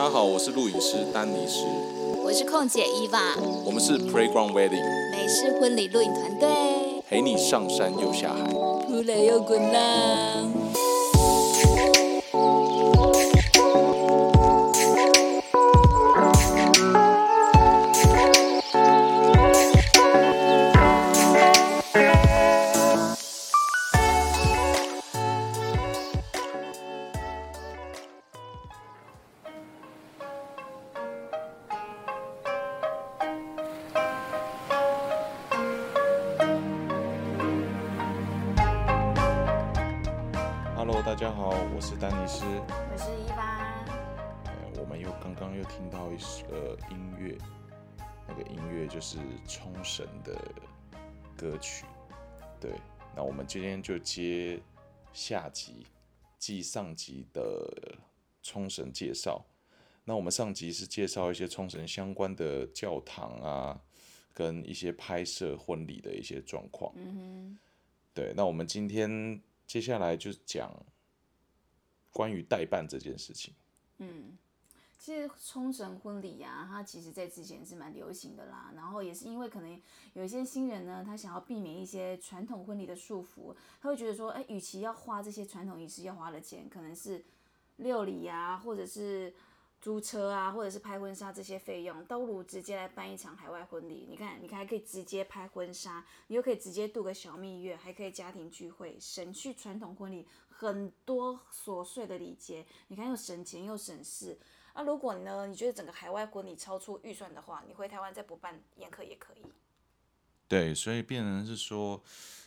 大家好，我是录影师丹尼斯，我是空姐伊娃，我们是 Playground Wedding 美式婚礼录影团队，陪你上山又下海，扑来又滚浪。冲绳的歌曲。对，那我们今天就接下集，继上集的冲绳介绍。那我们上集是介绍一些冲绳相关的教堂啊，跟一些拍摄婚礼的一些状况。嗯对，那我们今天接下来就讲关于代办这件事情。嗯，其实冲绳婚礼啊，它其实在之前是蛮流行的啦。然后也是因为可能有一些新人呢，他想要避免一些传统婚礼的束缚，他会觉得说，哎，与其要花这些传统仪式要花的钱，可能是六礼啊，或者是租车啊，或者是拍婚纱这些费用，倒不如直接来办一场海外婚礼。你看，你看还可以直接拍婚纱，你又可以直接度个小蜜月，还可以家庭聚会，省去传统婚礼很多琐碎的礼节。你看又省钱又省事。那、如果呢，你觉得整个海外婚礼超出预算的话，你回台湾再补办宴客也可以。对，所以变成是说，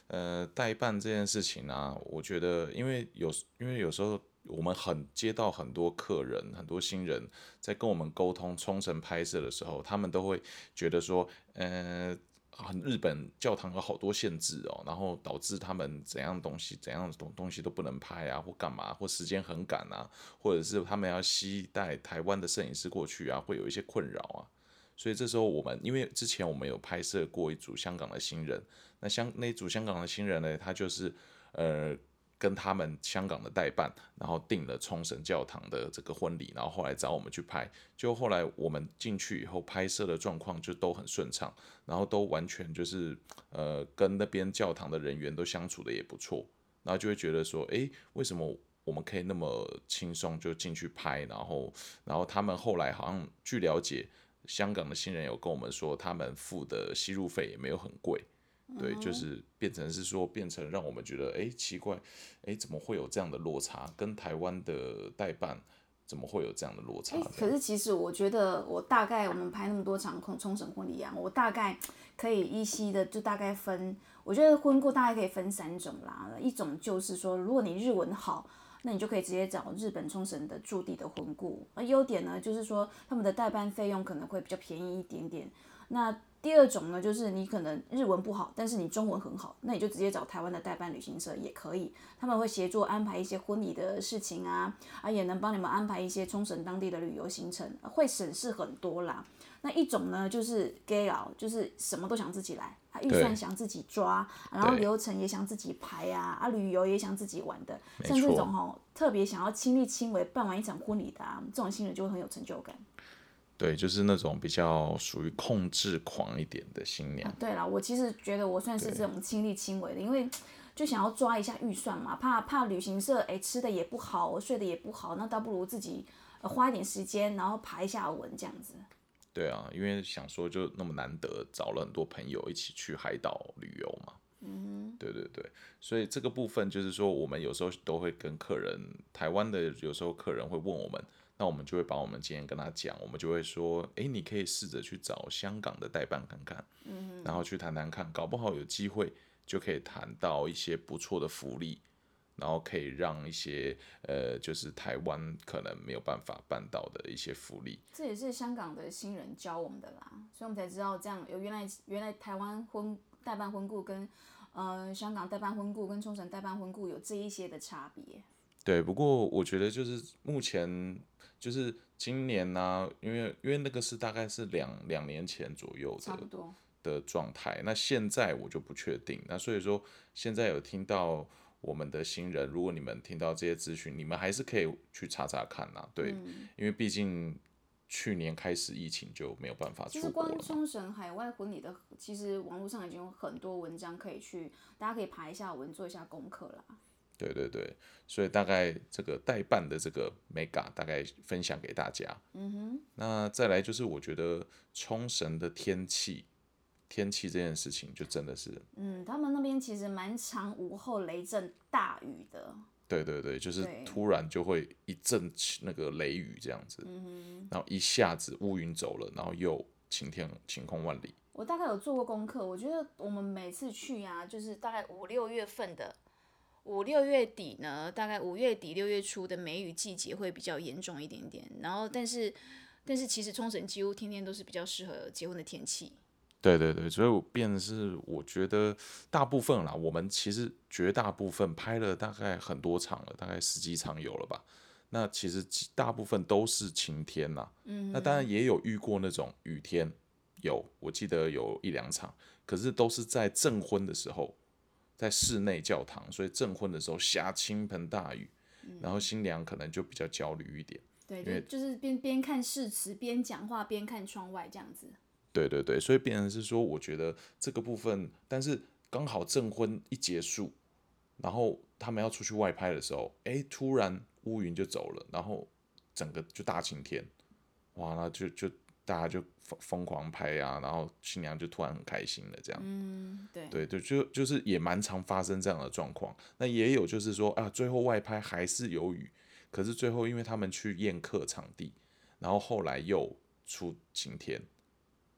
呃，代办这件事情啊，我觉得，因为有，因为有时候我们很接到很多客人，很多新人在跟我们沟通冲绳拍摄的时候，他们都会觉得说，呃，很日本教堂有好多限制哦，然后导致他们怎样东西怎样东东西都不能拍啊，或干嘛，或时间很赶啊，或者是他们要携带台湾的摄影师过去啊，会有一些困扰啊。所以这时候我们，因为之前我们有拍摄过一组香港的新人，那香那组香港的新人呢，他就是呃跟他们香港的代办，然后订了冲绳教堂的这个婚礼，然后后来找我们去拍，就后来我们进去以后拍摄的状况就都很顺畅，然后都完全就是呃跟那边教堂的人员都相处的也不错，然后就会觉得说，诶，为什么？我们可以那么轻松就进去拍，然后，然后他们后来好像据了解，香港的新人有跟我们说，他们付的吸入费也没有很贵，对，就是变成是说，变成让我们觉得，哎，奇怪，哎，怎么会有这样的落差？跟台湾的代办怎么会有这样的落差？可是其实我觉得，我大概我们拍那么多场冲冲绳婚礼啊，我大概可以依稀的就大概分，我觉得婚顾大概可以分三种啦。一种就是说，如果你日文好，那你就可以直接找日本冲绳的驻地的婚顾。而优点呢，就是说他们的代办费用可能会比较便宜一点点。那第二种呢，就是你可能日文不好，但是你中文很好，那你就直接找台湾的代办旅行社也可以，他们会协助安排一些婚礼的事情啊，啊也能帮你们安排一些冲绳当地的旅游行程，会省事很多啦。那一种呢，就是 gay 佬，就是什么都想自己来，啊预算想自己抓，然后流程也想自己排啊，啊旅游也想自己玩的，像这种吼特别想要亲力亲为办完一场婚礼的啊，这种新人就会很有成就感。对，就是那种比较属于控制狂一点的新娘。对了，我其实觉得我算是这种亲力亲为的，因为就想要抓一下预算嘛，怕怕旅行社哎吃的也不好，睡的也不好，那倒不如自己、呃、花一点时间，然后爬一下文这样子。对啊，因为想说就那么难得找了很多朋友一起去海岛旅游嘛。嗯，对对对，所以这个部分就是说，我们有时候都会跟客人，台湾的有时候客人会问我们，那我们就会把我们今天跟他讲，我们就会说，诶，你可以试着去找香港的代办看看，嗯，然后去谈谈看，搞不好有机会就可以谈到一些不错的福利。然后可以让一些呃，就是台湾可能没有办法办到的一些福利，这也是香港的新人教我们的啦，所以我们才知道这样有原来原来台湾婚代办婚顾跟呃香港代办婚顾跟冲绳代办婚顾有这一些的差别。对，不过我觉得就是目前就是今年呢、因为因为那个是大概是两两年前左右的差不多，的状态，那现在我就不确定。那所以说现在有听到我们的新人，如果你们听到这些资讯，你们还是可以去查查看呐、对，嗯因为毕竟去年开始疫情就没有办法其实光出国了嘛。冲绳海外婚礼的，其实网络上已经有很多文章可以去，大家可以爬一下文，做一下功课啦。对对对，所以大概这个代办的这个 mega 大概分享给大家。嗯哼。那再来就是我觉得冲绳的天气，天气这件事情就真的是，嗯，他们那边其实蛮常午后雷阵大雨的。对对对，就是突然就会一阵那个雷雨这样子，嗯然后一下子乌云走了，然后又晴天晴空万里。我大概有做过功课，我觉得我们每次去呀、就是大概五六月份的，五六月底呢，大概五月底六月初的梅雨季节会比较严重一点点。然后，但是但是其实冲绳几乎天天都是比较适合结婚的天气。对对对，所以我变的是，我觉得大部分啦，我们其实绝大部分拍了大概很多场了，大概十几场有了吧。那其实大部分都是晴天呐，嗯，那当然也有遇过那种雨天，有，我记得有一两场，可是都是在证婚的时候，在室内教堂，所以证婚的时候下倾盆大雨，然后新娘可能就比较焦虑一点。对，因为就就是边边看誓词边讲话边看窗外这样子。对对对，所以变成是说，我觉得这个部分，但是刚好证婚一结束，然后他们要出去外拍的时候，哎，突然乌云就走了，然后整个就大晴天，哇，那就就大家就疯疯狂拍啊，然后新娘就突然很开心了，这样，嗯，对，对对，就就是也蛮常发生这样的状况。那也有就是说啊，最后外拍还是有雨，可是最后因为他们去宴客场地，然后后来又出晴天，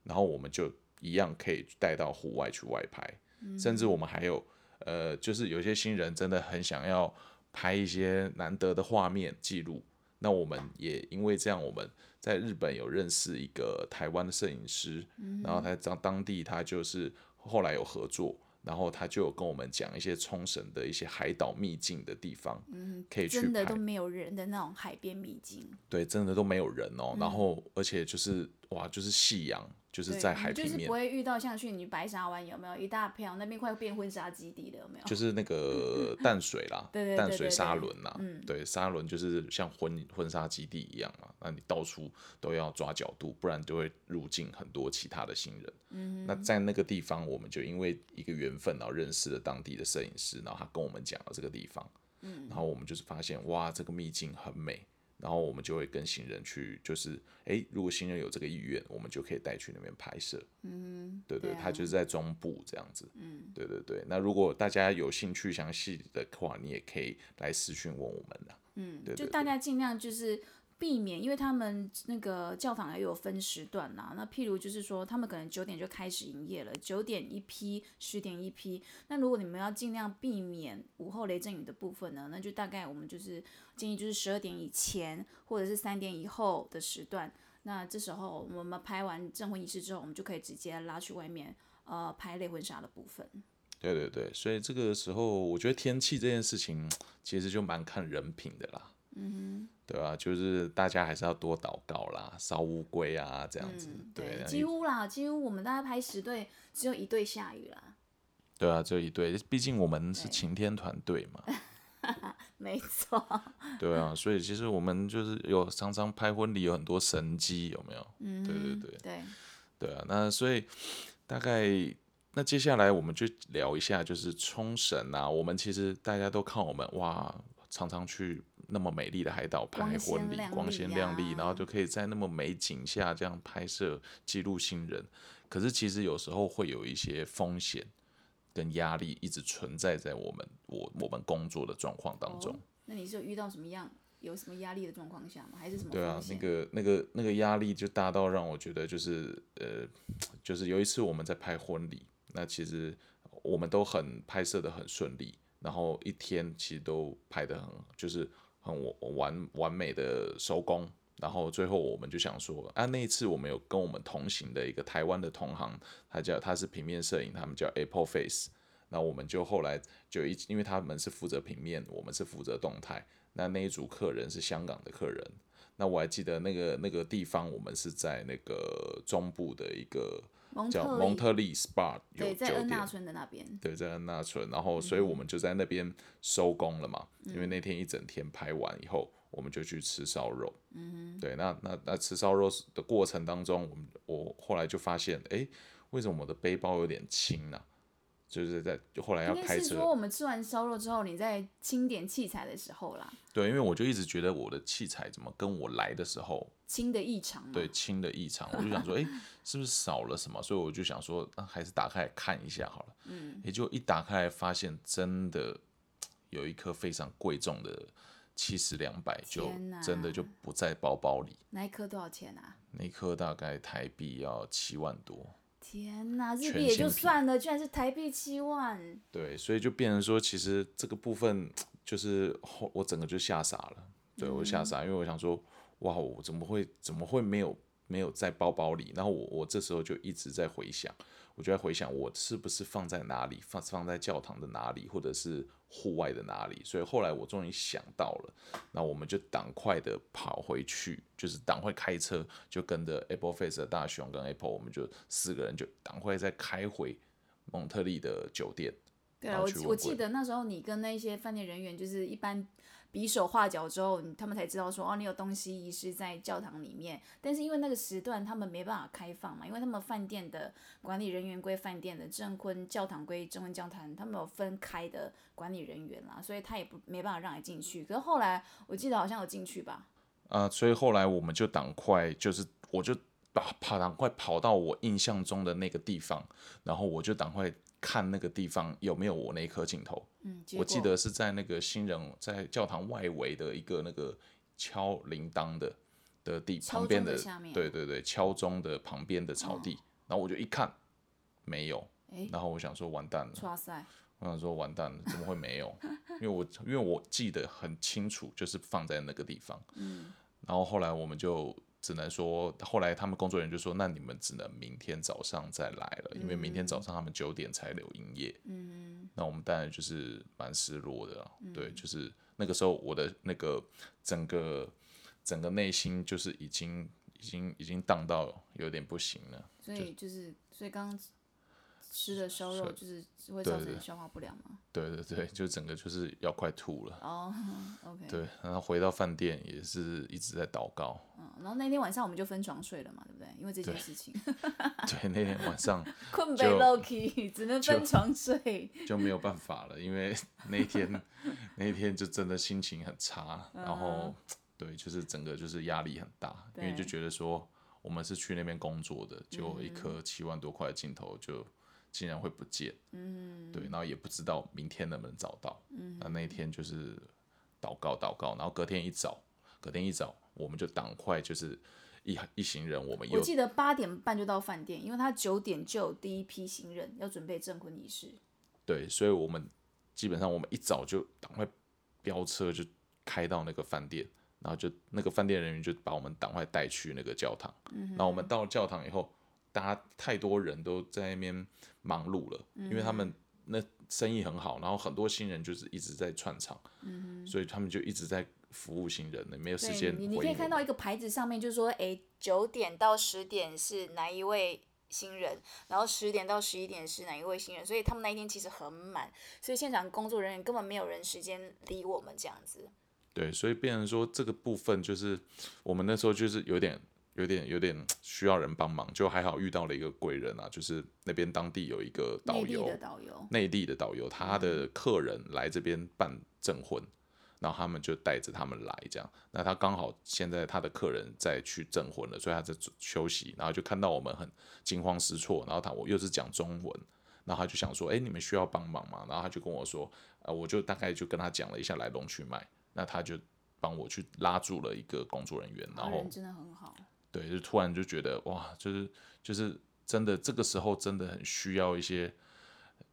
然后我们就一样可以带到户外去外拍，甚至我们还有呃，就是有些新人真的很想要拍一些难得的画面记录。那我们也因为这样，我们在日本有认识一个台湾的摄影师，然后他在当地他就是后来有合作，然后他就有跟我们讲一些冲绳的一些海岛秘境的地方，嗯可以去真的都。没有人的那种海边秘境。对，真的都没有人哦。然后而且就是哇，就是夕阳，就是在海平面你就是不，会遇到像去你白沙湾有没有一大片那边快变婚纱基地的有没有？就是那个 淡水啦，对对对淡水沙轮啦，嗯对，沙轮就是像婚婚纱基地一样嘛，那你到处都要抓角度，不然就会入境很多其他的新人。嗯，那在那个地方，我们就因为一个缘分，然后认识了当地的摄影师，然后他跟我们讲了这个地方，嗯，然后我们就是发现哇，这个秘境很美。然后我们就会跟新人去，就是诶，如果新人有这个意愿，我们就可以带去那边拍摄。嗯，对对，他就是在中部这样子。嗯，对对对。那如果大家有兴趣详细的话，你也可以来私讯问我们的。嗯，对对就大家尽量就是避免，因为他们那个教堂也有分时段啦。那譬如就是说，他们可能九点就开始营业了，九点一批，十点一批。那如果你们要尽量避免午后雷阵雨的部分呢，那就大概我们就是建议就是十二点以前或者是三点以后的时段。那这时候我们拍完证婚仪式之后，我们就可以直接拉去外面呃拍类婚纱的部分。对对对，所以这个时候我觉得天气这件事情其实就蛮看人品的啦。嗯哼对啊，就是大家还是要多祷告啦，烧乌龟啊这样子。对，那几乎啦，几乎我们大概拍十队，只有一队下雨啦。对啊，只有一对，毕竟我们是晴天团队嘛。没错，对啊，所以其实我们就是有常常拍婚礼有很多神机，有没有？嗯，对对对对，对啊，那所以大概那接下来我们就聊一下，就是冲绳啊。我们其实大家都看我们哇，常常去那么美丽的海岛拍婚礼，光鲜亮丽，呀然后就可以在那么美景下这样拍摄记录新人。可是其实有时候会有一些风险跟压力一直存在在我们我我们工作的状况当中。哦那你是有遇到什么样有什么压力的状况下吗？还是什么对啊那个那个那个压力就大到让我觉得就是呃，就是有一次我们在拍婚礼，那其实我们都很拍摄的很顺利，然后一天其实都拍的很就是很完完美的收工，然后最后我们就想说啊，那一次我们有跟我们同行的一个台湾的同行，他叫他是平面摄影，他们叫 Apple Face。那我们就后来就一，因为他们是负责平面，我们是负责动态。那那一组客人是香港的客人，那我还记得那个那个地方，我们是在那个中部的一个叫蒙特利 SPA 有对，在恩纳，村的那边。对，在恩纳村，然后所以我们就在那边收工了嘛，因为那天一整天拍完以后，我们就去吃烧肉。嗯对，那那那吃烧肉的过程当中，我们我后来就发现，哎，为什么我的背包有点轻呢、就是在就后来要开车，是说我们吃完烧肉之后，你在清点器材的时候啦，对，因为我就一直觉得我的器材怎么跟我来的时候清的异常嘛。对轻的异常，我就想说，哎、是不是少了什么？所以我就想说，那还是打开来看一下好了。嗯，也就一打开来发现，真的有一颗非常贵重的七十两百，就真的就不在包包里。那一颗多少钱啊？那一颗大概台币要七万多，天哪，日币也就算了，居然是台币七万。对，所以就变成说，其实这个部分就是后我整个就吓傻了，对我吓傻，因为我想说，哇，我怎么会怎么会没有没有在包包里？然后我我这时候就一直在回想，我就在回想我是不是放在哪里，放放在教堂的哪里，或者是户外的哪里。所以后来我终于想到了，那我们就赶快的跑回去，就是赶快开车，就跟着 Apple Face 的大雄跟 Apple，我们就四个人就赶快再开回蒙特利的酒店。对啊，我我记得那时候你跟那些饭店人员就是一般比手画脚之后，他们才知道说哦，你有东西遗失在教堂里面。但是因为那个时段他们没办法开放嘛，因为他们饭店的管理人员归饭店的，证婚教堂归证婚教堂，他们有分开的管理人员啦，所以他也不没办法让你进去。可是后来我记得好像有进去吧，啊、所以后来我们就赶快，就是我就把跑赶快跑到我印象中的那个地方，然后我就赶快看那个地方有没有我那一颗镜头。嗯，我记得是在那个新人在教堂外围的一个那个敲铃铛的的地旁边的对对对，敲钟的旁边的草地，然后我就一看没有，诶然后我想说完蛋了，哇塞，我想说完蛋了，怎么会没有？因为我因为我记得很清楚，就是放在那个地方。嗯。然后后来我们就只能说，后来他们工作人员就说，那你们只能明天早上再来了，因为明天早上他们九点才留营业。嗯。那我们当然就是蛮失落的啊、对，就是那个时候我的那个整个整个内心就是已经已经已经荡到有点不行了。所以就是所以刚刚吃的烧肉就是会造成消化不良吗？对对对，就整个就是要快吐了。哦，OK，对，然后回到饭店也是一直在祷告。嗯，然后那天晚上我们就分床睡了嘛，对不对？因为这件事情，对，那天晚上 困被就 Loki 只能分床睡。就没有办法了，因为 那天那天就真的心情很差，然后对，就是整个就是压力很大，因为就对觉得说我们是去那边工作的，结果一颗七万多块的镜头就竟然会不见，嗯，对，然后也不知道明天能不能找到，嗯，那那一天就是祷告祷告，然后隔天一早，隔天一早我们就赶快就是一一行人，我们又我记得八点半就到饭店，因为他九点就有第一批行人要准备证婚仪式。对，所以我们基本上我们一早就赶快飙车就开到那个饭店，然后就那个饭店人员就把我们赶快带去那个教堂。然后我们到了教堂以后，大家太多人都在那边忙碌了，因为他们那生意很好，然后很多新人就是一直在串场，所以他们就一直在服务新人，没有时间你，你可以看到一个牌子上面就是说，哎，九点到十点是哪一位新人，然后十点到十一点是哪一位新人，所以他们那一天其实很满，所以现场工作人员根本没有人时间理我们这样子。对，所以变成说这个部分就是我们那时候就是有点、有点、有点需要人帮忙，就还好遇到了一个贵人啊，就是那边当地有一个导游内地的，导游，内地的导游，他的客人来这边办证婚，然后他们就带着他们来这样。那他刚好现在他的客人在去证婚了，所以他在休息，然后就看到我们很惊慌失措，然后他我又是讲中文。然后他就想说，哎，你们需要帮忙吗？然后他就跟我说，呃，我就大概就跟他讲了一下来龙去脉，那他就帮我去拉住了一个工作人员，然后真的很好。对，就突然就觉得哇，就是就是真的这个时候真的很需要一些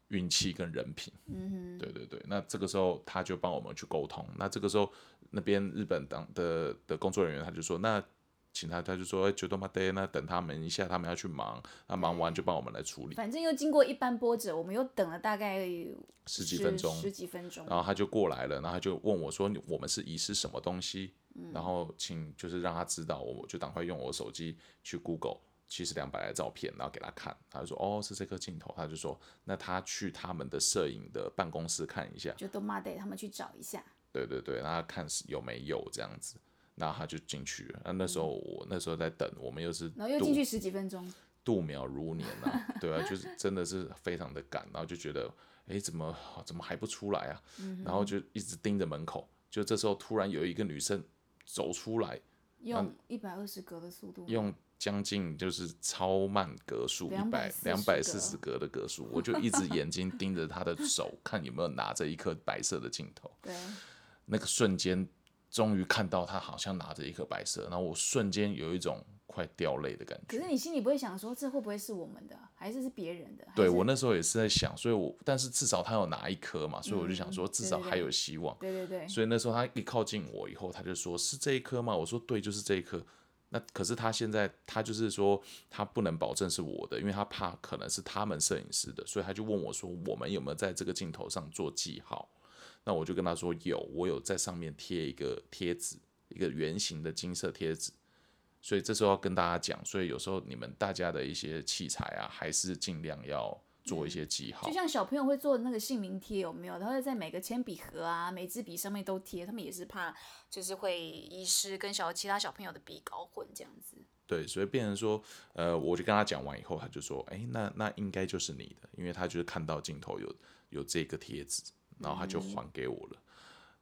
运气跟人品。嗯对对对，那这个时候他就帮我们去沟通。那这个时候那边日本当的的工作人员他就说，那请他他就说，哎，九多马 day，那等他们一下，他们要去忙，那忙完就帮我们来处理，反正又经过一般波折，我们又等了大概十几分钟，十几分钟。然后他就过来了，然后他就问我说：“我们是遗失什么东西？”然后请就是让他知道，我就赶快用我手机去 Google 七十两百的照片，然后给他看，他就说哦是这颗镜头，他就说那他去他们的摄影的办公室看一下，就都妈得他们去找一下。对对对，然后看是有没有这样子，那他就进去了。那那时候我那时候在等，我们又是然后又进去十几分钟，度秒如年啊，对啊，就是真的是非常的赶，然后就觉得，哎，怎么怎么还不出来啊？然后就一直盯着门口，就这时候突然有一个女生走出来，用一百二十格的速度，用将近就是超慢格数，一百240两百四十格的格数，我就一直眼睛盯着她的手，看有没有拿着一颗白色的镜头。对，那个瞬间，终于看到他好像拿着一颗白色，然后我瞬间有一种快掉泪的感觉。可是你心里不会想说，这会不会是我们的，还是是别人的？对我那时候也是在想，所以我但是至少他有拿一颗嘛，所以我就想说至少还有希望。对对对，所以那时候他一靠近我以后，他就说是这一颗吗？我说对，就是这一颗。那可是他现在他就是说他不能保证是我的，因为他怕可能是他们摄影师的，所以他就问我说我们有没有在这个镜头上做记号？那我就跟他说有，我有在上面贴一个贴纸，一个圆形的金色贴纸。所以这时候要跟大家讲，所以有时候你们大家的一些器材啊，还是尽量要做一些记号就。像小朋友会做那个姓名贴，有没有？他会在每个铅笔盒啊、每支笔上面都贴，他们也是怕就是会遗失跟小其他小朋友的笔搞混这样子。对，所以变成说，呃，我就跟他讲完以后，他就说，哎，那那应该就是你的，因为他就是看到镜头有有这个贴纸，然后他就还给我了。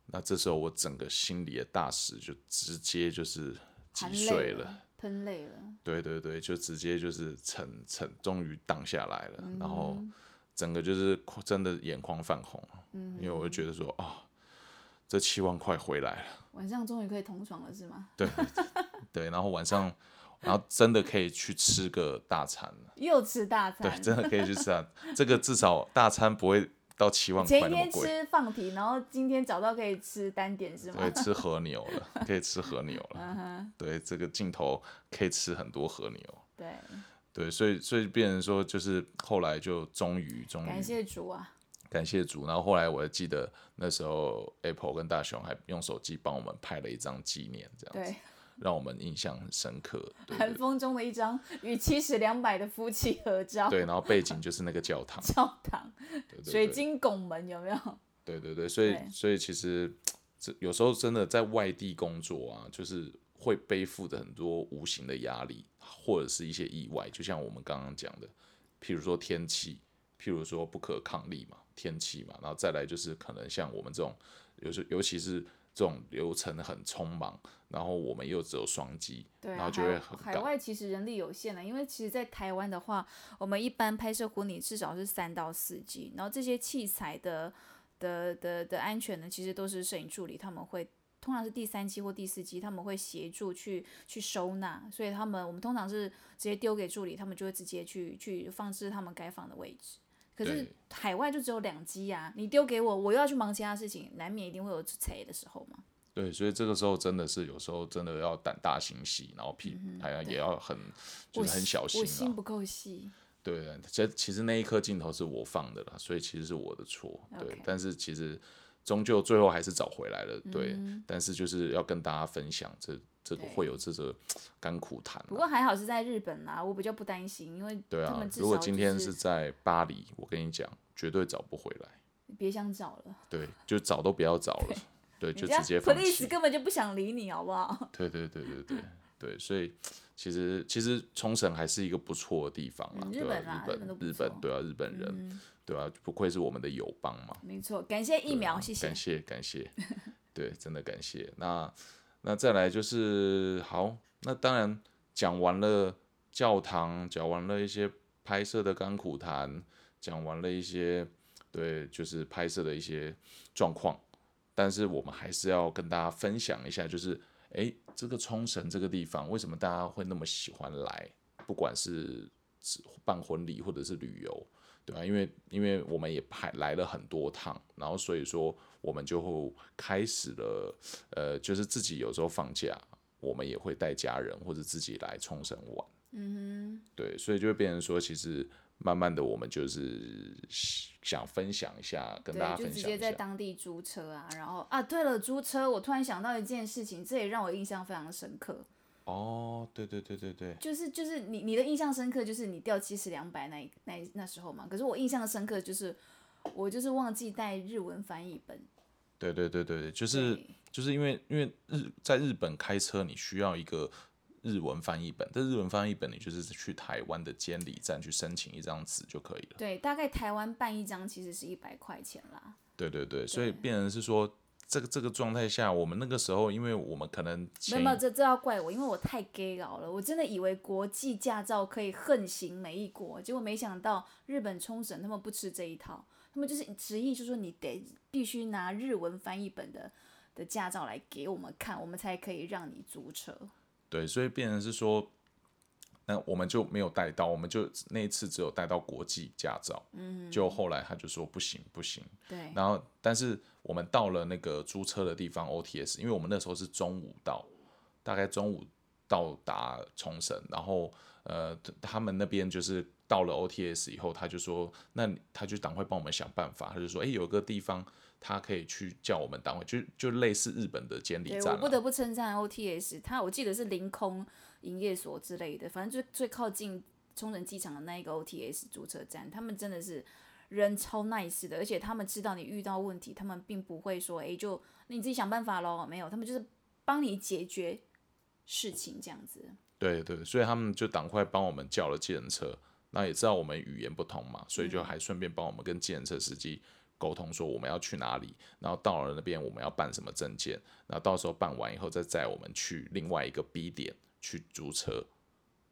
那这时候我整个心里的大石就直接就是击碎了，喷泪了。对对对，就直接就是沉沉，终于荡下来了，然后嗯整个就是真的眼眶泛红，嗯因为我就觉得说，啊、这七万块回来了。晚上终于可以同床了，是吗？对对，然后晚上，然后真的可以去吃个大餐了。又吃大餐对，餐，真的可以去吃啊！这个至少大餐不会到七万块前一天那么贵。吃放题，然后今天找到可以吃单点，是吗对，？吃和牛了，可以吃和牛嗯了。对，这个镜头可以吃很多和牛。对，对，所以所以变成说，就是后来就终于终于感谢主啊！感谢主，然后后来我还记得那时候 Apple 跟大雄还用手机帮我们拍了一张纪念，这样子对，让我们印象很深刻。对寒风中的一张与七十两百的夫妻合照，对，然后背景就是那个教堂，教堂。水晶拱门有没有？对对对，所以所以其实这有时候真的在外地工作啊，就是会背负着很多无形的压力，或者是一些意外，就像我们刚刚讲的，譬如说天气，譬如说不可抗力嘛，天气嘛，然后再来就是可能像我们这种，有时尤其是这种流程很匆忙，然后我们又只有双机，对啊，然后就会很赶。海外其实人力有限的，因为其实，在台湾的话，我们一般拍摄婚礼至少是三到四机，然后这些器材的的的的安全呢，其实都是摄影助理他们会。通常是第三期或第四期，他们会协助去去收纳，所以他们我们通常是直接丢给助理，他们就会直接去去放置他们该放的位置。可是海外就只有两机呀，你丢给我，我又要去忙其他事情，难免一定会有踩的时候嘛。对，所以这个时候真的是有时候真的要胆大心细，然后屁还要也要很就是很小心啊。我心不够细。对，其实其实那一颗镜头是我放的啦，所以其实是我的错。对但是其实终究最后还是找回来了。对，嗯但是就是要跟大家分享这这个对会有这个甘苦谈、啊。不过还好是在日本啦，我比较不担心，因为对啊如果今天是在巴黎，我跟你讲，绝对找不回来。别想找了，对，就找都不要找 了。对，就直接放 police 弃。根本就不想理你，好不好？对对对对对对，所以其实其实冲绳还是一个不错的地方啦，嗯对吧、日本啦日日本日本对啊，日本人、嗯，对啊，不愧是我们的友邦嘛。没错，感谢疫苗，谢谢感。谢感谢，对，真的感谢。那那再来就是好，那当然讲完了教堂，讲完了一些拍摄的甘苦谈，讲完了一些对，就是拍摄的一些状况，但是我们还是要跟大家分享一下，就是诶，这个冲绳这个地方为什么大家会那么喜欢来？不管是是办婚礼或者是旅游，对吧、因为因为我们也拍来了很多趟，然后所以说我们就会开始了，呃，就是自己有时候放假，我们也会带家人或者自己来冲绳玩，嗯对，所以就会变成说，其实慢慢的我们就是想分享一下，跟大家，就直分享一下。接在当地租车啊，然后啊，对了，租车，我突然想到一件事情，这也让我印象非常深刻。哦，对对对对对，就是就是你你的印象深刻就是你掉七十两百那那那时候嘛，可是我印象深刻就是我就是忘记带日文翻译本，对对对对对，就是就是因为因为日在日本开车你需要一个日文翻译本，这日文翻译本你就是去台湾的监理站去申请一张纸就可以了。对，大概台湾办一张其实是一百块钱啦。对对对，所以变成是说这个这个状态下，我们那个时候因为我们可能没有没有，这这要怪我，因为我太 gay 佬了。我真的以为国际驾照可以横行每一国，结果没想到日本冲绳他们不吃这一套，他们就是执意就说你得必须拿日文翻译本的的驾照来给我们看，我们才可以让你租车。对，所以变成是说，那我们就没有带到，我们就那一次只有带到国际驾照，嗯，就后来他就说不行不行，对，然后但是我们到了那个租车的地方 OTS，因为我们那时候是中午到，大概中午到达冲绳，然后呃他们那边就是到了 OTS 以后，他就说那他就赶快帮我们想办法，他就说诶有个地方他可以去叫我们单位，就就类似日本的监理站、啊，我不得不称赞 OTS，他我记得是凌空营业所之类的，反正就最靠近冲绳机场的那一个 OTS 租车站，他们真的是人超 nice 的，而且他们知道你遇到问题，他们并不会说，诶，就你自己想办法喽，没有，他们就是帮你解决事情这样子。对对，所以他们就赶快帮我们叫了计程车，那也知道我们语言不通嘛，所以就还顺便帮我们跟计程车司机沟通说我们要去哪里，然后到了那边我们要办什么证件，然后到时候办完以后再载我们去另外一个 B 点去租车，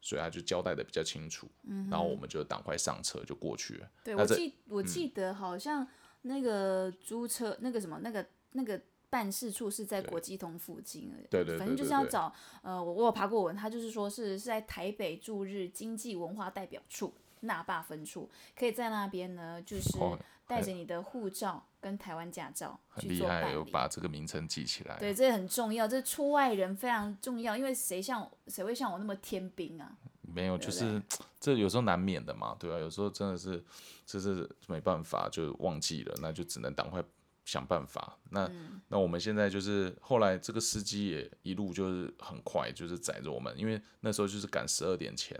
所以他就交代的比较清楚，然后我们就赶快上车就过去了。对我记我记得好像那个租车那个什么那个那个办事处是在国际通附近对对对反正就是要找呃我我有爬过文，他就是说是是在台北驻日经济文化代表处那霸分处，可以在那边呢就是哦带着你的护照跟台湾驾照很厉害，有。把这个名称记起来。对，这很重要，这出外人非常重要，因为谁像谁会像我那么天兵啊？没有，就是 这有时候难免的嘛，对啊，有时候真的是就是没办法，就忘记了，那就只能赶快想办法。那、嗯那我们现在就是后来这个司机也一路就是很快，就是载着我们，因为那时候就是赶十二点前，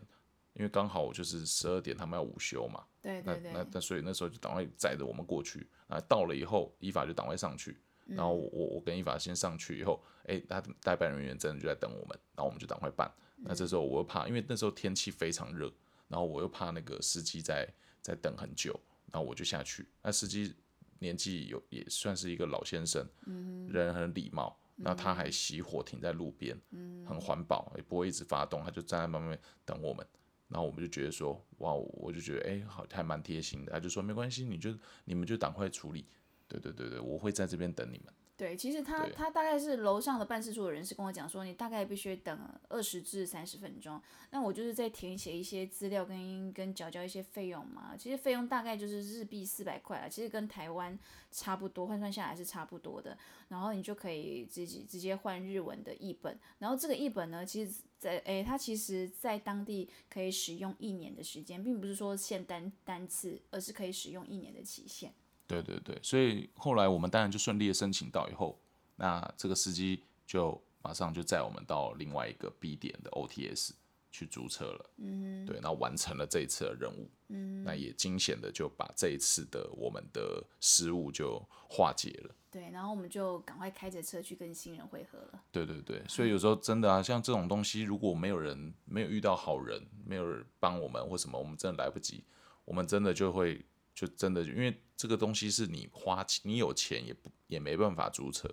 因为刚好我就是十二点他们要午休嘛，那对对对，那那所以那时候就赶快载着我们过去，啊，到了以后依法就赶快上去。然后我我跟依法先上去以后，哎，他代办人员真的就在等我们，然后我们就赶快办。那这时候我又怕，因为那时候天气非常热，然后我又怕那个司机在在等很久，然后我就下去。那司机年纪有也算是一个老先生，嗯人很礼貌，然后他还熄火停在路边，很环保，也不会一直发动，他就站在旁边等我们。然后我们就觉得说，哇，我就觉得哎，好还蛮贴心的。他就说没关系，你就你们就赶快处理。对对对对，我会在这边等你们。对，其实他他大概是楼上的办事处的人士跟我讲说，你大概必须等二十至三十分钟。那我就是在填写一些资料跟跟缴交一些费用嘛。其实费用大概就是日币四百块啊，其实跟台湾差不多，换算下来是差不多的。然后你就可以自己直接换日文的译本。然后这个译本呢，其实在诶，它其实在当地可以使用一年的时间，并不是说限单单次，而是可以使用一年的期限。对对对，所以后来我们当然就顺利的申请到以后，那这个司机就马上就载我们到另外一个 B 点的 OTS 去租车了。嗯，对，那完成了这一次的任务。嗯，那也惊险的就把这一次的我们的失误就化解了。对，然后我们就赶快开着车去跟新人会合了。对对对，所以有时候真的啊，像这种东西，如果没有人没有遇到好人，没有人帮我们或什么，我们真的来不及，我们真的就会就真的，因为这个东西是你花钱，你有钱也不也没办法租车，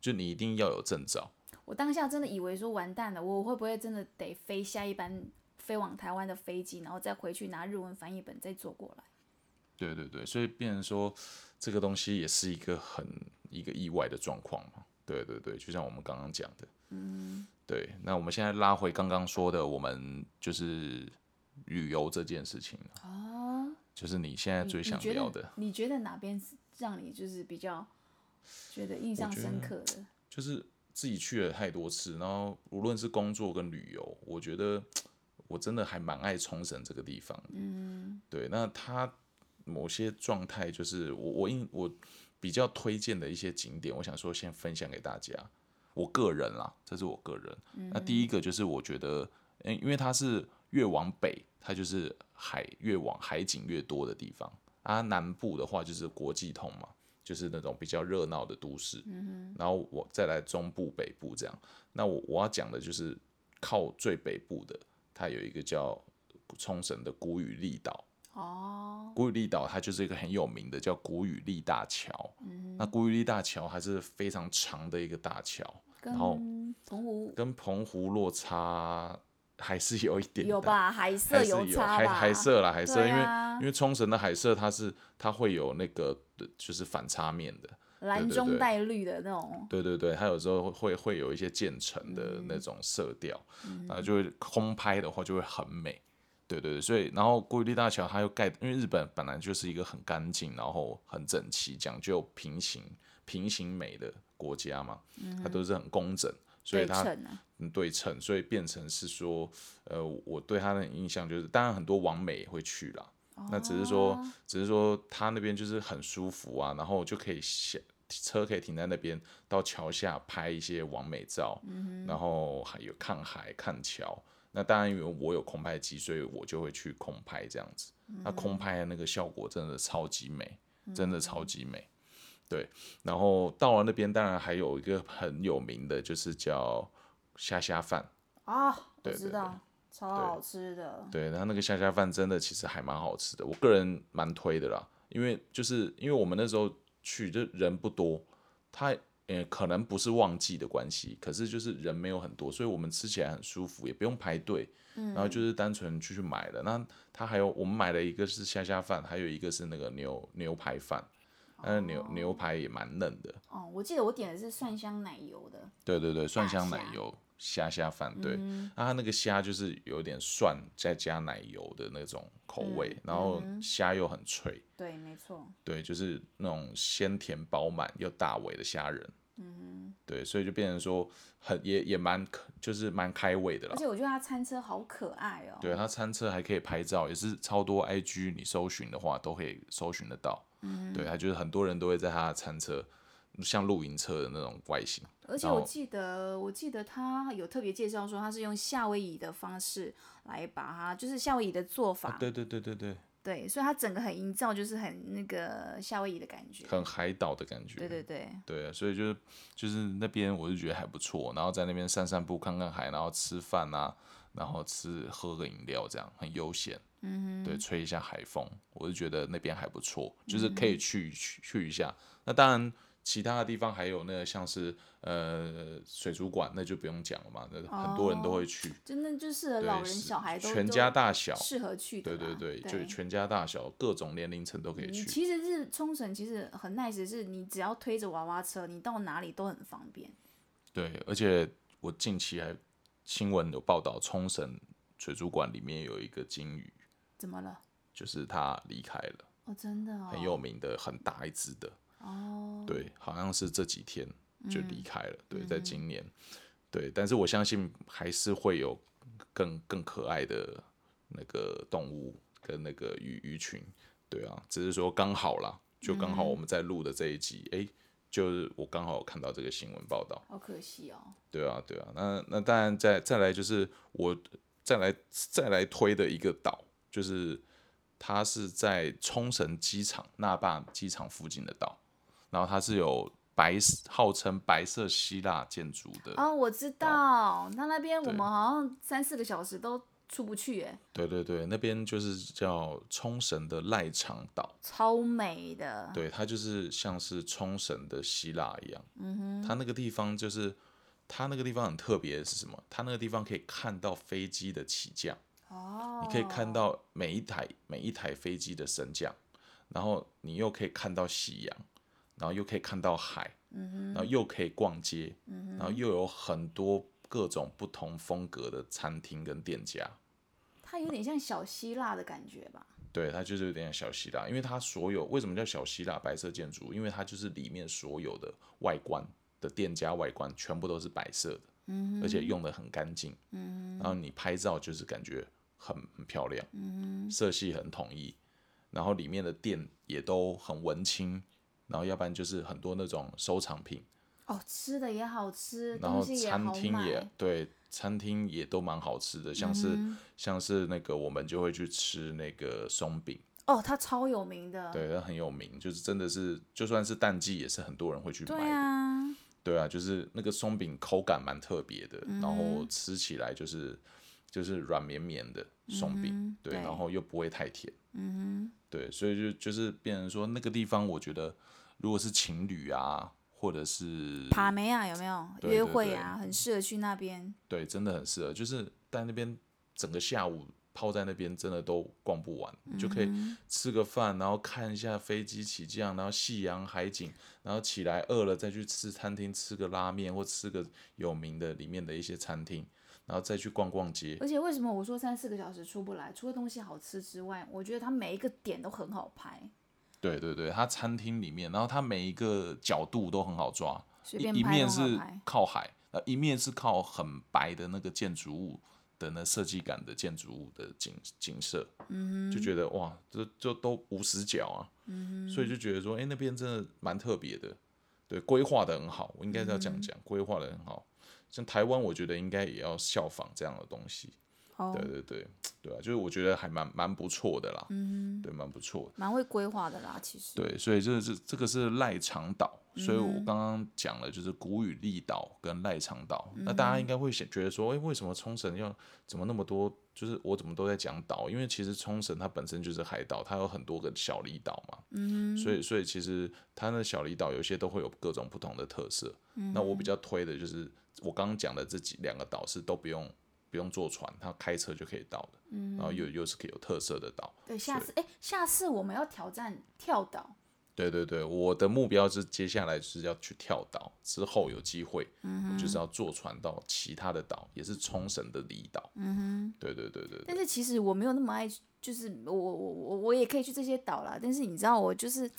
就你一定要有证照。我当下真的以为说完蛋了，我会不会真的得飞下一班飞往台湾的飞机，然后再回去拿日文翻译本再坐过来？对对对，所以变成说这个东西也是一个很一个意外的状况嘛。对对对，就像我们刚刚讲的，嗯，对。那我们现在拉回刚刚说的，我们就是旅游这件事情，哦，就是你现在最想聊的，你觉得哪边是让你就是比较觉得印象深刻的？就是自己去了太多次，然后无论是工作跟旅游，我觉得我真的还蛮爱冲绳这个地方。嗯，对，那它某些状态就是我我印我比较推荐的一些景点，我想说先分享给大家。我个人啦，这是我个人。那第一个就是我觉得，嗯，因为它是越往北，它就是海越往海景越多的地方啊。南部的话就是国际通嘛，就是那种比较热闹的都市。然后我再来中部、北部这样。那我我要讲的就是靠最北部的，它有一个叫冲绳的古宇利岛。哦，古宇利岛它就是一个很有名的叫古宇利大桥。那古宇利大桥还是非常长的一个大桥，然后澎湖跟澎湖落差还是有一点大有吧？海还色是有？海海色啦，海色，因为因为冲绳的海色它是它会有那个就是反差面的，蓝中带绿的那种，对对对，它有时候会会有一些渐层的那种色调，然后就会空拍的话就会很美。对对对，所以然后古宇利大桥它又盖，因为日本本来就是一个很干净，然后很整齐，讲究平行平行美的国家嘛，它都是很工整，所以他对称啊，嗯对称，所以变成是说，呃，我对他的印象就是，当然很多网美也会去啦，那只是说，哦只是说他那边就是很舒服啊，然后就可以下车可以停在那边，到桥下拍一些完美照，然后还有看海看桥。那当然，因为我有空拍机，所以我就会去空拍这样子。那空拍的那个效果真的超级美，真的超级美。对，然后到了那边，当然还有一个很有名的，就是叫虾虾饭。啊，我知道，超好吃的，对，然后那个虾虾饭真的其实还蛮好吃的，我个人蛮推的啦。因为就是因为我们那时候去就人不多，它呃可能不是旺季的关系，可是就是人没有很多，所以我们吃起来很舒服，也不用排队。然后就是单纯去去买的。那他还有我们买了一个是虾虾饭，还有一个是那个牛牛排饭，但是牛牛排也蛮嫩的。哦，我记得我点的是蒜香奶油的，对对对，蒜香奶油虾。虾饭，对，那它那个虾就是有点蒜再加奶油的那种口味，然后虾又很脆，对，没错，对，就是那种鲜甜饱满又大尾的虾仁，嗯，对，所以就变成说很也也蛮可就是蛮开胃的了而。且我觉得它餐车好可爱哦，对，它餐车还可以拍照，也是超多 IG 你搜寻的话都可以搜寻得到。嗯，对，他就是很多人都会在他的餐车，像露营车的那种外形。而且我记得，我记得他有特别介绍说，他是用夏威夷的方式来把它，就是夏威夷的做法，啊对对对对对，对，所以它整个很营造就是很那个夏威夷的感觉，很海岛的感觉。对对对，对啊，所以就是就是那边我就觉得还不错，然后在那边散散步、看看海，然后吃饭啊，然后吃喝个饮料，这样很悠闲。嗯对，吹一下海风，我就觉得那边还不错，就是可以去去去一下。那当然，其他的地方还有那个像是呃水族馆，那就不用讲了嘛，那很多人都会去。真的就适合老人小孩都全家大小都适合去对对对，对就全家大小各种年龄层都可以嗯去。其实是冲绳，其实很 nice，是你只要推着娃娃车，你到哪里都很方便。对，而且我近期还新闻有报道，冲绳水族馆里面有一个金鱼，怎么了？就是它离开了，哦，真的哦，很有名的，很大一只的。哦，对，好像是这几天就离开了。对，嗯在今年。对，但是我相信还是会有更更可爱的那个动物跟那个鱼鱼群。对啊，只是说刚好啦，就刚嗯好我们在录的这一集，诶，就是我刚好有看到这个新闻报道。好可惜哦。对啊，对啊，那那当然再再来就是我再来再来推的一个岛，就是它是在冲绳机场那霸机场附近的岛，然后它是有白号称白色希腊建筑的，哦，我知道，那那边我们好像三四个小时都出不去，哎，对对对，那边就是叫冲绳的赖长岛，超美的。对，它就是像是冲绳的希腊一样，嗯哼，它那个地方就是它那个地方很特别的是什么？它那个地方可以看到飞机的起降。哦，你可以看到每一台每一台飞机的升降，然后你又可以看到夕阳，然后又可以看到海，然后又可以逛街，然后又有很多各种不同风格的餐厅跟店家。它有点像小希腊的感觉吧？对，它就是有点小希腊，因为它所有为什么叫小希腊白色建筑？因为它就是里面所有的外观的店家外观全部都是白色的，而且用的很干净，然后你拍照就是感觉很很漂亮，色系很统一，然后里面的店也都很文青，然后要不然就是很多那种收藏品，哦，吃的也好吃，然后餐厅也买。对，餐厅也都蛮好吃的，像是、嗯像是那个我们就会去吃那个松饼，哦，它超有名的。对，它很有名，就是真的是就算是淡季也是很多人会去买对的。啊，对啊，就是那个松饼口感蛮特别的，然嗯后吃起来就是就是软绵绵的松饼，对，对。然后又不会太甜，嗯对，所以就就是变成说那个地方，我觉得如果是情侣啊，或者是哼，帕梅亚有没有？约会啊？很适合去那边。对，真的很适合，就是在那边整个下午泡在那边，真的都逛不完，你就可以吃个饭，然后看一下飞机起降，然后夕阳海景，然后起来饿了再去吃餐厅吃个拉面或吃个有名的里面的一些餐厅，然后再去逛逛街。而且为什么我说三四个小时出不来？除了东西好吃之外，我觉得它每一个点都很好拍，对对对，它餐厅里面，然后它每一个角度都很好抓，一随便一面是。靠海，呃，一面是靠很白的那个建筑物的那设计感的建筑物的景景色，嗯就觉得哇，这就都无死角啊，嗯所以就觉得说，哎、那边真的蛮特别的，对，规划的很好，我应该是要这嗯样讲，规划的很好。像台湾，我觉得应该也要效仿这样的东西，哦对，对对对啊，就是我觉得还蛮蛮不错的啦，嗯对，蛮不错的。蛮会规划的啦，其实。对，所以这是这个是赖长岛，所以我嗯刚刚讲了就是古语力岛跟赖长岛。那嗯大家应该会想觉得说，哎、为什么冲绳要怎么那么多？就是我怎么都在讲岛？因为其实冲绳它本身就是海岛，它有很多个小离岛嘛。嗯所以所以其实它那小离岛有些都会有各种不同的特色。那我比较推的就是我刚刚讲的这几两个岛是都不用不用坐船，它开车就可以到的。嗯然后又又是可以有特色的岛。对，下次哎，下次我们要挑战跳岛。对对对，我的目标是接下来是要去跳岛，之后有机会，我就是要坐船到其他的岛，也是冲绳的离岛。嗯哼，对对对对对但是其实我没有那么爱，就是我我我我也可以去这些岛啦。但是你知道，我就是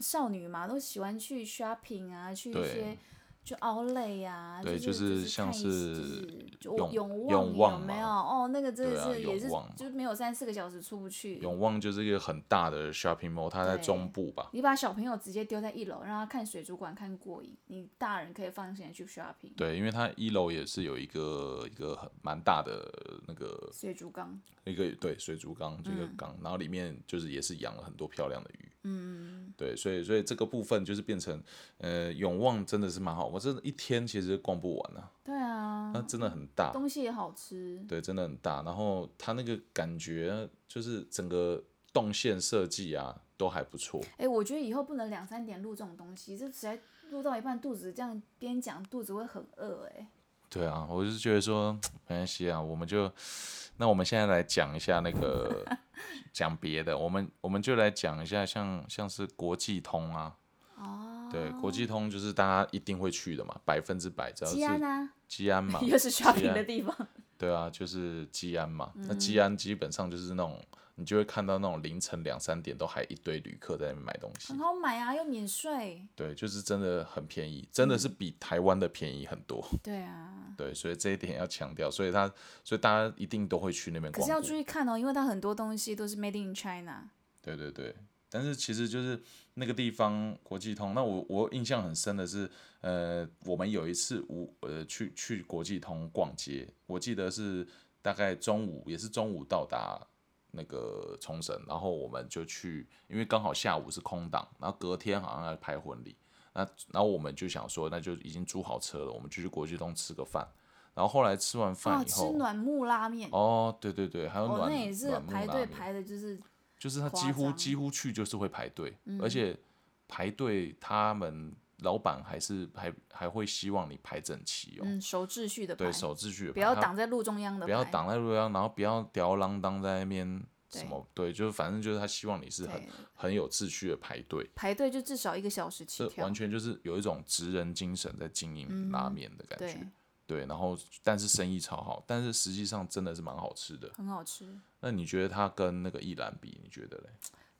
少女嘛，都喜欢去 shopping 啊，去一些就 Outlet 呀、对就就是像是就永永永旺有没有？哦，那个真的是、也是就是没有三四个小时出不去。永旺就是一个很大的 shopping mall，它在中部吧？你把小朋友直接丢在一楼，让他看水族馆看过瘾，你大人可以放心的去 shopping。对，因为它一楼也是有一个一个很蛮大的那个水族缸，一个对水族缸这嗯个缸，然后里面就是也是养了很多漂亮的鱼。嗯，对，所以所以这个部分就是变成呃永旺真的是蛮好，我真的一天其实逛不完啊，对啊那，真的很大，东西也好吃。对，真的很大。然后它那个感觉就是整个动线设计啊都还不错。哎、我觉得以后不能两三点录这种东西，这实在录到一半肚子这样边讲，肚子会很饿哎、对啊，我就是觉得说 没关系啊，我们就那我们现在来讲一下那个 讲别的，我们我们就来讲一下像像是国际通啊，哦，对，国际通就是大家一定会去的嘛，百分之百，只要是吉安啊，基安嘛，又是 shopping 的地方。对啊，就是基安嘛。嗯那基安基本上就是那种你就会看到那种凌晨两三点都还一堆旅客在那边买东西很，好买啊，又免税。对，就是真的很便宜，真的是嗯比台湾的便宜很多。对啊，对，所以这一点要强调，所以他所以大家一定都会去那边逛可是要注过。意看哦，因为它很多东西都是 made in China。对对对，但是其实就是那个地方国际通，那我我印象很深的是，呃，我们有一次午呃去去国际通逛街，我记得是大概中午，也是中午到达那个冲绳，然后我们就去，因为刚好下午是空档，然后隔天好像要拍婚礼，那然后我们就想说，那就已经租好车了，我们就去国际通吃个饭，然后后来吃完哦，饭以后，吃暖木拉面，哦，对对对，还有暖哦，暖、那也是排队排的，就是就是他几乎几乎去就是会排队，而且排队他们老板还是还还会希望你排整齐哦，嗯守秩序的排。对，，守秩序的不要挡在路中央的不要挡在路中央，然后不要吊儿郎当在那边什么，对，就是反正就是他希望你是很，很有秩序的排队，排队就至少一个小时起跳。这完。全就是有一种职人精神在经营拉面的感觉，嗯对，然后但是生意超好，但是实际上真的是蛮好吃的。很好吃。那你觉得它跟那个一兰比，你觉得嘞？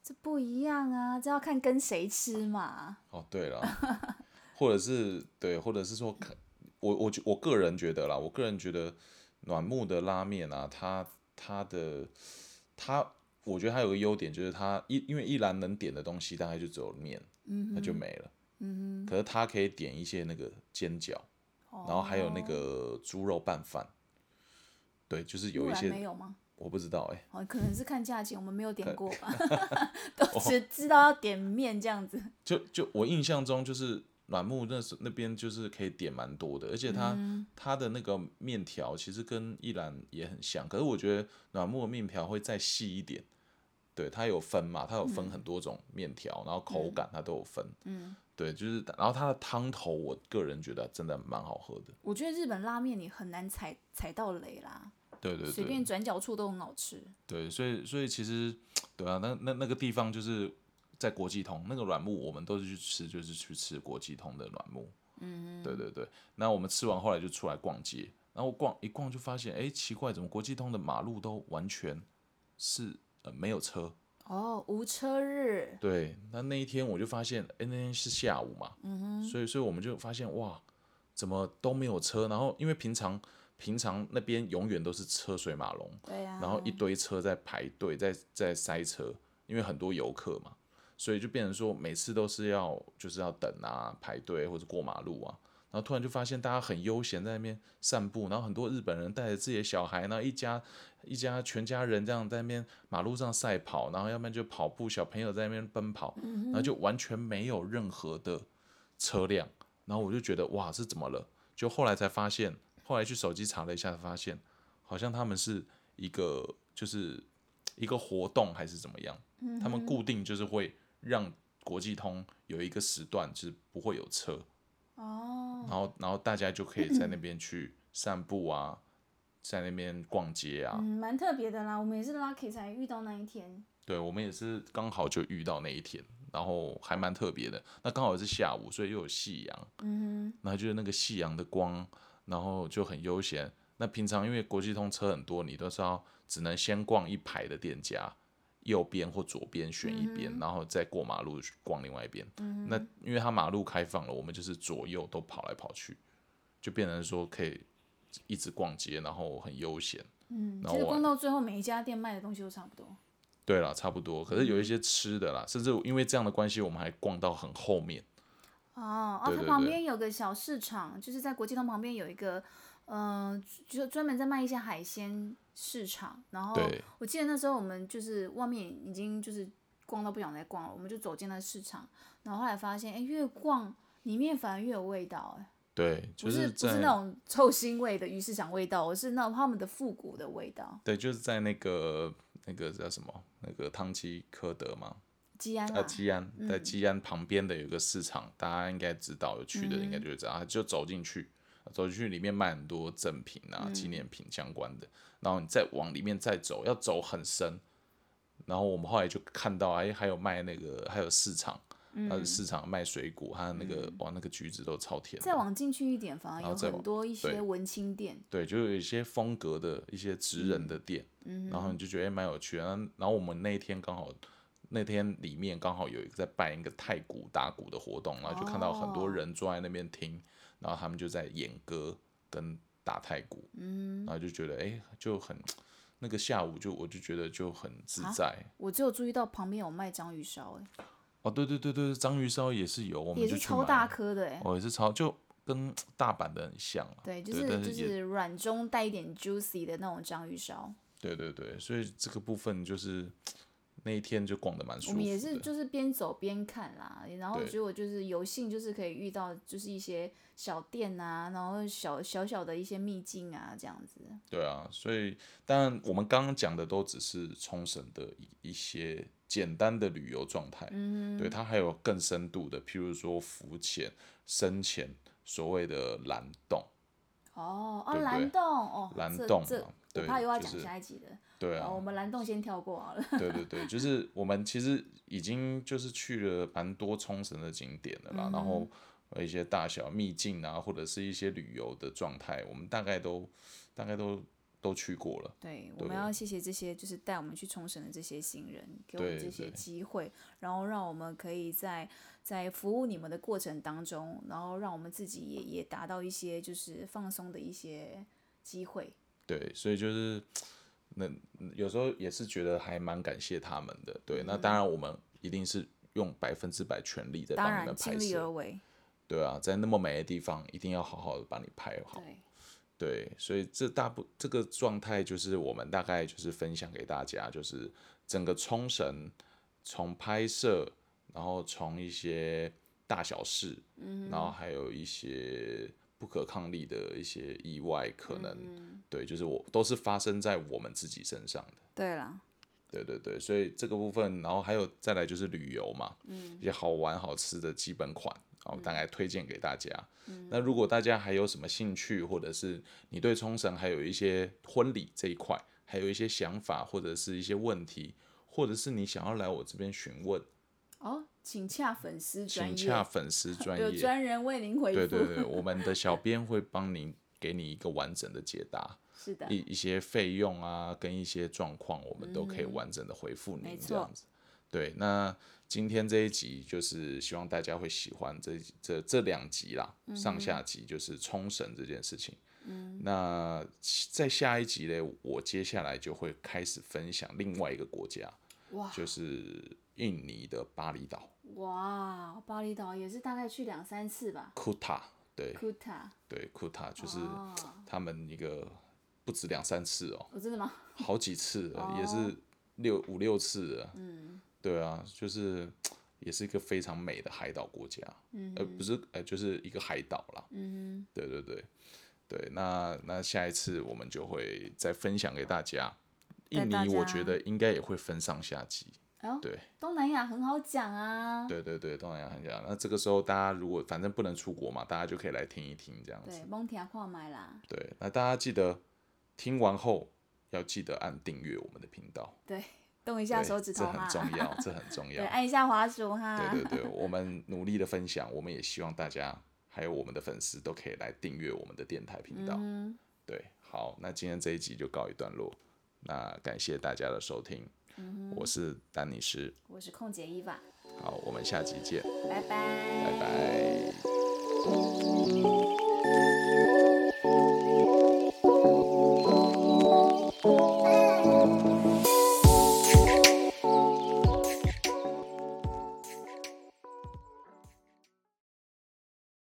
这不一样啊，这要看跟谁吃嘛。哦，对了，或者是对，或者是说，看我我觉我个人觉得啦，我个人觉得暖木的拉面啊，它它的它，我觉得它有个优点就是它一因为一兰能点的东西大概就只有面，嗯那就没了。嗯可是它可以点一些那个煎饺，然后还有那个猪肉拌饭，对，就是有一些没些有吗？我不知道哎、哦，可能是看价钱，我们没有点过吧，都只知道要点面这样子。就就我印象中就是软木那时那边就是可以点蛮多的，而且它、嗯它的那个面条其实跟一兰也很像，可是我觉得软木的面条会再细一点。对，它有分嘛，它有分很多种面条，然后口感它都有分。嗯，对，就是然后它的汤头，我个人觉得真的蛮好喝的。我觉得日本拉面你很难踩踩到雷啦，对对对随便转角处都很好吃。对，所以所以其实对啊，那那那个地方就是在国际通那个软木，我们都是去吃，就是去吃国际通的软木。嗯，对对对。那我们吃完后来就出来逛街，然后逛一逛就发现，哎，奇怪，怎么国际通的马路都完全是呃没有车？哦，无车日，对，那那一天我就发现，哎，那天是下午嘛，嗯所以所以我们就发现哇，怎么都没有车？然后因为平常平常那边永远都是车水马龙，对啊，然后一堆车在排队，在在塞车，因为很多游客嘛，所以就变成说每次都是要就是要等啊，排队或者过马路啊，然后突然就发现大家很悠闲在那边散步，然后很多日本人带着自己的小孩，然后一家一家全家人这样在那边马路上赛跑，然后要不然就跑步，小朋友在那边奔跑，然后就完全没有任何的车辆，然后我就觉得哇，是怎么了？就后来才发现，后来去手机查了一下，发现好像他们是一个就是一个活动还是怎么样，他们固定就是会让国际通有一个时段就是不会有车，哦，然后然后大家就可以在那 边去散步啊，在那边逛街啊，嗯，蛮特别的啦。我们也是 lucky 才遇到那一天。对我们也是刚好就遇到那一天，然后还蛮特别的。那刚好是下午，所以又有夕阳，嗯然后就是那个夕阳的光，然后就很悠闲。那平常因为国际通车很多，你都是要只能先逛一排的店家，右边或左边选一边，然后再过马路去逛另外一边。那因为它马路开放了，我们就是左右都跑来跑去，就变成说可以一直逛街，然后很悠闲。嗯，然后其实逛到最后，每一家店卖的东西都差不多。对啦，差不多。可是有一些吃的啦，甚至因为这样的关系，我们还逛到很后面。哦，哦，它旁边有个小市场，就是在国际通旁边有一个，嗯、就专门在卖一些海鲜市场。然后我记得那时候我们就是外面已经就是逛到不想再逛了，我们就走进了市场，然后后来发现，哎，越逛里面反而越有味道，哎，对，就不是不是那种臭腥味的鱼市场味道，而是那种他们的复古的味道。对，就是在那个那个叫什么那个汤基科德嘛，呃，基安啊，基安在基安旁边的有个市场，大家应该知道，有去的应该就会知道，就走进去，走进去里面卖很多赠品啊、纪念品相关的，然后你再往里面再走，要走很深，然后我们后来就看到，哎，还有卖那个，还有市场，还有市场卖水果，它的那个哇，那个橘子都超甜，再往进去一点，反而有很多一些文青店。对，就有一些风格的一些职人的店，然后你就觉得诶蛮有趣的。然后我们那一天刚好那天里面刚好有一个在办一个太鼓打鼓的活动，然后就看到很多哦。人坐在那边听，然后他们就在演歌跟打太鼓，然后就觉得哎、诶就很那个下午就我就觉得就很自啊在。我只有注意到旁边有卖章鱼烧，哎，哦，对对对对，章鱼烧也是有，我们也是超大颗的，哎。哦，也是超就跟大阪的很像啊。对，就对是就是软中带一点 juicy 的那种章鱼烧。对对对，所以这个部分就是那一天就逛的蛮舒服。我们也是就是边走边看啦，然后对结果就是有幸就是可以遇到就是一些小店啊，然后小小小的一些秘境啊这样子。对啊，所以当然我们刚刚讲的都只是冲绳的一一些简单的旅游状态，嗯对它还有更深度的，譬如说浮潜、深潜，所谓的蓝洞，哦哦，蓝洞哦，蓝洞对我怕又要讲下一集的。对啊哦，我，们蓝洞先跳过好了。对对对，就是我们其实已经就是去了蛮多冲绳的景点了啦，然后呃一些大小秘境啊，或者是一些旅游的状态，我们大概都大概都都去过了。对，我们要谢谢这些就是带我们去冲绳的这些新人，给我们这些机会，然后让我们可以在在服务你们的过程当中，然后让我们自己也也达到一些就是放松的一些机会。对，所以就是那有时候也是觉得还蛮感谢他们的。对，那当然我们一定是用百分之百全力在帮你们拍然尽力而摄，为。对啊，在那么美的地方，一定要好好的帮你拍好。对，对，所以这大部这个状态就是我们大概就是分享给大家，就是整个冲绳从拍摄，然后从一些大小事，嗯，然后还有一些不可抗力的一些意外，可能、对，就是我都是发生在我们自己身上的。对了，对对对，所以这个部分，然后还有再来就是旅游嘛，嗯，一些好玩好吃的基本款，然后大概推荐给大家。那如果大家还有什么兴趣，或者是你对冲绳还有一些婚礼这一块，还有一些想法或者是一些问题，或者是你想要来我这边询问，哦，请洽粉丝专业请，洽粉丝专有业，专人为您回复。对对对，我们的小编会帮您给你一个完整的解答。是的一，一些费用啊，跟一些状况，我们都可以完整的回复您嗯这样子。对，那今天这一集就是希望大家会喜欢这这这两集啦，嗯上下集就是冲绳这件事情。嗯，那在下一集呢，我接下来就会开始分享另外一个国家，哇就是印尼的巴厘岛哇，巴厘岛也是大概去两三次吧。库塔。对库塔，对，库塔就是哦，他们一个不止两三次哦，我真的吗？好几次了，也哦是六五六次了。嗯，对啊，就是也是一个非常美的海岛国家。嗯，呃，不是，呃，就是一个海岛啦。嗯，对对对对，那那下一次我们就会再分享给大家。印尼我家觉得应该也会分上下集。对东南亚很好讲啊。对对对，东南亚很讲。那这个时候大家如果反正不能出国嘛，大家就可以来听一听这样子对，。蒙提亚矿买啦。对，那大家记得听完后要记得按订阅我们的频道。对，动一下手指头这。很重要，这很重 对，要。按一下滑鼠哈。对对对，我们努力的分享，我们也希望大家还有我们的粉丝都可以来订阅我们的电台频道。嗯，对，好，那今天这一集就告一段落，那感谢大家的收听，嗯我是丹尼斯，我是空姐伊娃，好，我们下集见，拜拜。拜拜。